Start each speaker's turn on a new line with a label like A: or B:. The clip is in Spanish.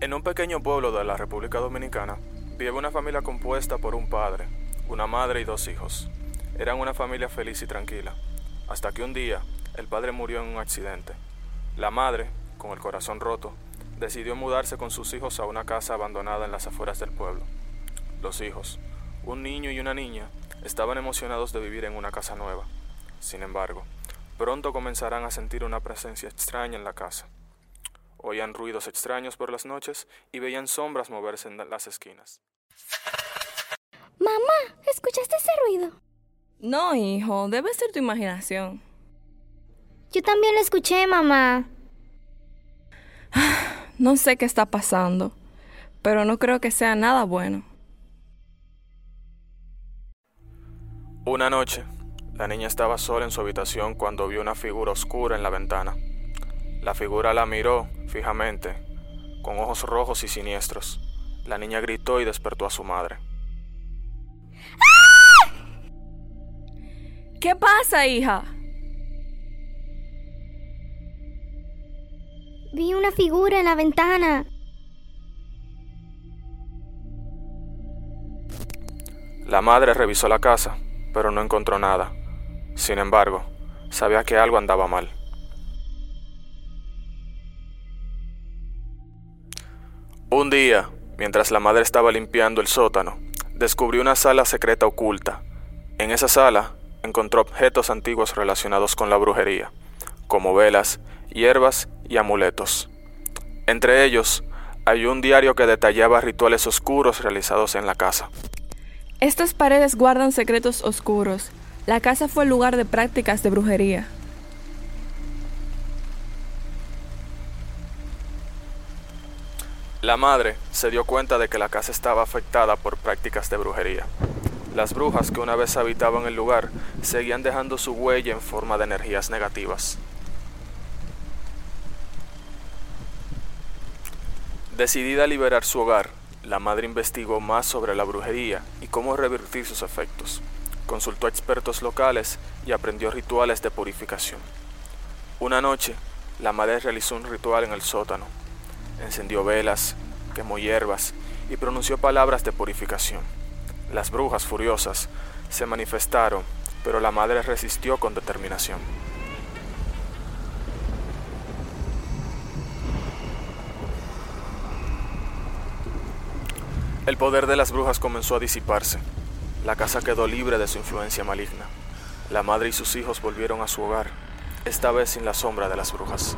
A: En un pequeño pueblo de la República Dominicana vive una familia compuesta por un padre, una madre y dos hijos. Eran una familia feliz y tranquila, hasta que un día el padre murió en un accidente. La madre, con el corazón roto, decidió mudarse con sus hijos a una casa abandonada en las afueras del pueblo. Los hijos, un niño y una niña, estaban emocionados de vivir en una casa nueva. Sin embargo, pronto comenzarán a sentir una presencia extraña en la casa. Oían ruidos extraños por las noches y veían sombras moverse en las esquinas.
B: Mamá, ¿escuchaste ese ruido?
C: No, hijo, debe ser tu imaginación.
B: Yo también lo escuché, mamá.
C: No sé qué está pasando, pero no creo que sea nada bueno.
A: Una noche, la niña estaba sola en su habitación cuando vio una figura oscura en la ventana. La figura la miró fijamente, con ojos rojos y siniestros. La niña gritó y despertó a su madre.
C: ¿Qué pasa, hija?
B: Vi una figura en la ventana.
A: La madre revisó la casa, pero no encontró nada. Sin embargo, sabía que algo andaba mal. Un día, mientras la madre estaba limpiando el sótano, descubrió una sala secreta oculta. En esa sala encontró objetos antiguos relacionados con la brujería, como velas, hierbas y amuletos. Entre ellos, hay un diario que detallaba rituales oscuros realizados en la casa.
C: Estas paredes guardan secretos oscuros. La casa fue el lugar de prácticas de brujería.
A: La madre se dio cuenta de que la casa estaba afectada por prácticas de brujería. Las brujas que una vez habitaban el lugar seguían dejando su huella en forma de energías negativas. Decidida a liberar su hogar, la madre investigó más sobre la brujería y cómo revertir sus efectos. Consultó a expertos locales y aprendió rituales de purificación. Una noche, la madre realizó un ritual en el sótano encendió velas, quemó hierbas y pronunció palabras de purificación. Las brujas furiosas se manifestaron, pero la madre resistió con determinación. El poder de las brujas comenzó a disiparse. La casa quedó libre de su influencia maligna. La madre y sus hijos volvieron a su hogar, esta vez sin la sombra de las brujas.